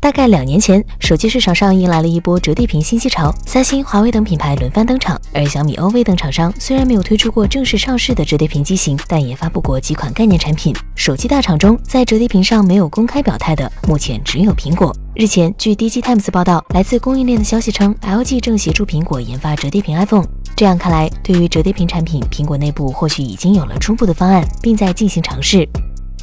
大概两年前，手机市场上迎来了一波折叠屏新机潮，三星、华为等品牌轮番登场。而小米、OV 等厂商虽然没有推出过正式上市的折叠屏机型，但也发布过几款概念产品。手机大厂中，在折叠屏上没有公开表态的，目前只有苹果。日前，据 DG Times 报道，来自供应链的消息称，LG 正协助苹果研发折叠屏 iPhone。这样看来，对于折叠屏产品，苹果内部或许已经有了初步的方案，并在进行尝试。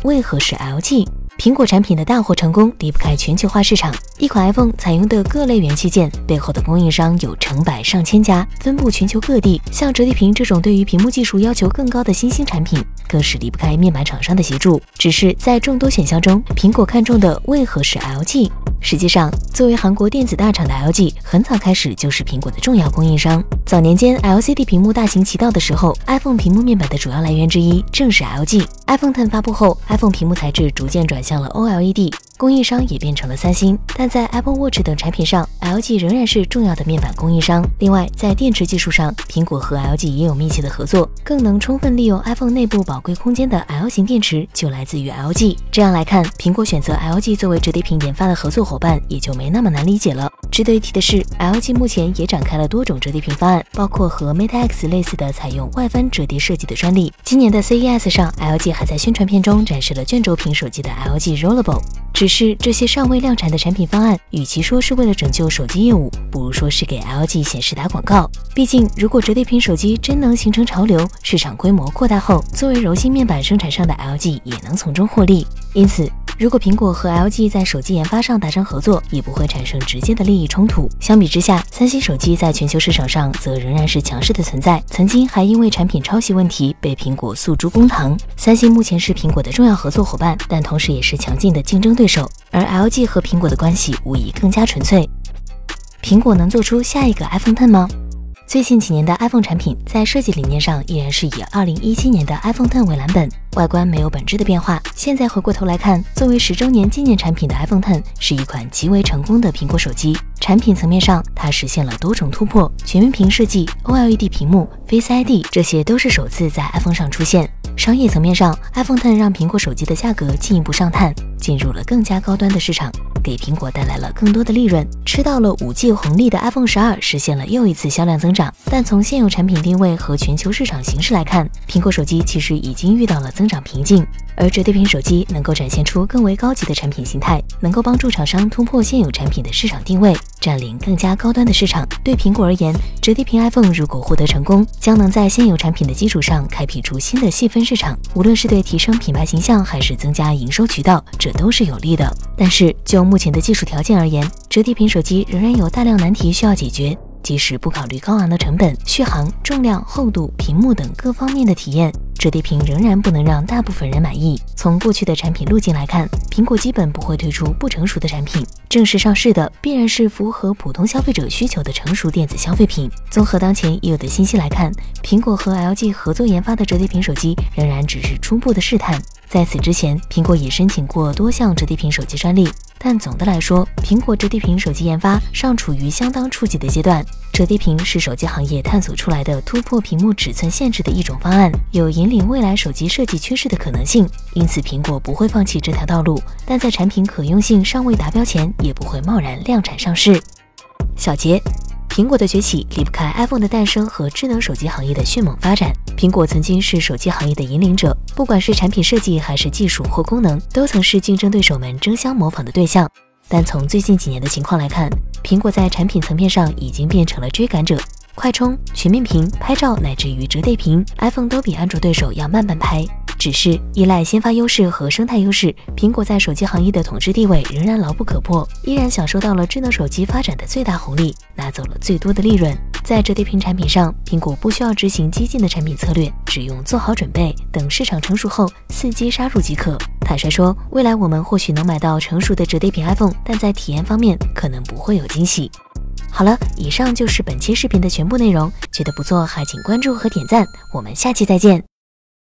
为何是 LG？苹果产品的大获成功离不开全球化市场。一款 iPhone 采用的各类元器件背后的供应商有成百上千家，分布全球各地。像折叠屏这种对于屏幕技术要求更高的新兴产品，更是离不开面板厂商的协助。只是在众多选项中，苹果看中的为何是 LG？实际上，作为韩国电子大厂的 LG，很早开始就是苹果的重要供应商。早年间，LCD 屏幕大行其道的时候，iPhone 屏幕面板的主要来源之一正是 LG。iPhone Ten 发布后，iPhone 屏幕材质逐渐转向了 OLED。供应商也变成了三星，但在 Apple Watch 等产品上，LG 仍然是重要的面板供应商。另外，在电池技术上，苹果和 LG 也有密切的合作，更能充分利用 iPhone 内部宝贵空间的 L 型电池就来自于 LG。这样来看，苹果选择 LG 作为折叠屏研发的合作伙伴，也就没那么难理解了。值得一提的是，LG 目前也展开了多种折叠屏方案，包括和 Mate X 类似的采用外翻折叠设计的专利。今年的 CES 上，LG 还在宣传片中展示了卷轴屏手机的 LG Rollable。只是这些尚未量产的产品方案，与其说是为了拯救手机业务，不如说是给 LG 显示打广告。毕竟，如果折叠屏手机真能形成潮流，市场规模扩大后，作为柔性面板生产商的 LG 也能从中获利。因此，如果苹果和 LG 在手机研发上达成合作，也不会产生直接的利益冲突。相比之下，三星手机在全球市场上则仍然是强势的存在，曾经还因为产品抄袭问题被苹果诉诸公堂。三星目前是苹果的重要合作伙伴，但同时也是强劲的竞争对手。而 LG 和苹果的关系无疑更加纯粹。苹果能做出下一个 iPhone Ten 吗？最近几年的 iPhone 产品在设计理念上依然是以2017年的 iPhone Ten 为蓝本，外观没有本质的变化。现在回过头来看，作为十周年纪念产品的 iPhone Ten 是一款极为成功的苹果手机。产品层面上，它实现了多种突破，全面屏设计、OLED 屏幕、Face ID，这些都是首次在 iPhone 上出现。商业层面上，iPhone Ten 让苹果手机的价格进一步上探，进入了更加高端的市场。给苹果带来了更多的利润，吃到了五 G 红利的 iPhone 十二实现了又一次销量增长。但从现有产品定位和全球市场形势来看，苹果手机其实已经遇到了增长瓶颈。而折叠屏手机能够展现出更为高级的产品形态，能够帮助厂商突破现有产品的市场定位，占领更加高端的市场。对苹果而言，折叠屏 iPhone 如果获得成功，将能在现有产品的基础上开辟出新的细分市场。无论是对提升品牌形象，还是增加营收渠道，这都是有利的。但是就目前的技术条件而言，折叠屏手机仍然有大量难题需要解决。即使不考虑高昂的成本、续航、重量、厚度、屏幕等各方面的体验，折叠屏仍然不能让大部分人满意。从过去的产品路径来看，苹果基本不会推出不成熟的产品，正式上市的必然是符合普通消费者需求的成熟电子消费品。综合当前已有的信息来看，苹果和 LG 合作研发的折叠屏手机仍然只是初步的试探。在此之前，苹果也申请过多项折叠屏手机专利，但总的来说，苹果折叠屏手机研发尚处于相当初级的阶段。折叠屏是手机行业探索出来的突破屏幕尺寸限制的一种方案，有引领未来手机设计趋势的可能性，因此苹果不会放弃这条道路，但在产品可用性尚未达标前，也不会贸然量产上市。小结。苹果的崛起离不开 iPhone 的诞生和智能手机行业的迅猛发展。苹果曾经是手机行业的引领者，不管是产品设计还是技术或功能，都曾是竞争对手们争相模仿的对象。但从最近几年的情况来看，苹果在产品层面上已经变成了追赶者。快充、全面屏、拍照乃至于折叠屏，iPhone 都比安卓对手要慢半拍。只是依赖先发优势和生态优势，苹果在手机行业的统治地位仍然牢不可破，依然享受到了智能手机发展的最大红利，拿走了最多的利润。在折叠屏产品上，苹果不需要执行激进的产品策略，只用做好准备，等市场成熟后伺机杀入即可。坦率说，未来我们或许能买到成熟的折叠屏 iPhone，但在体验方面可能不会有惊喜。好了，以上就是本期视频的全部内容，觉得不错还请关注和点赞，我们下期再见。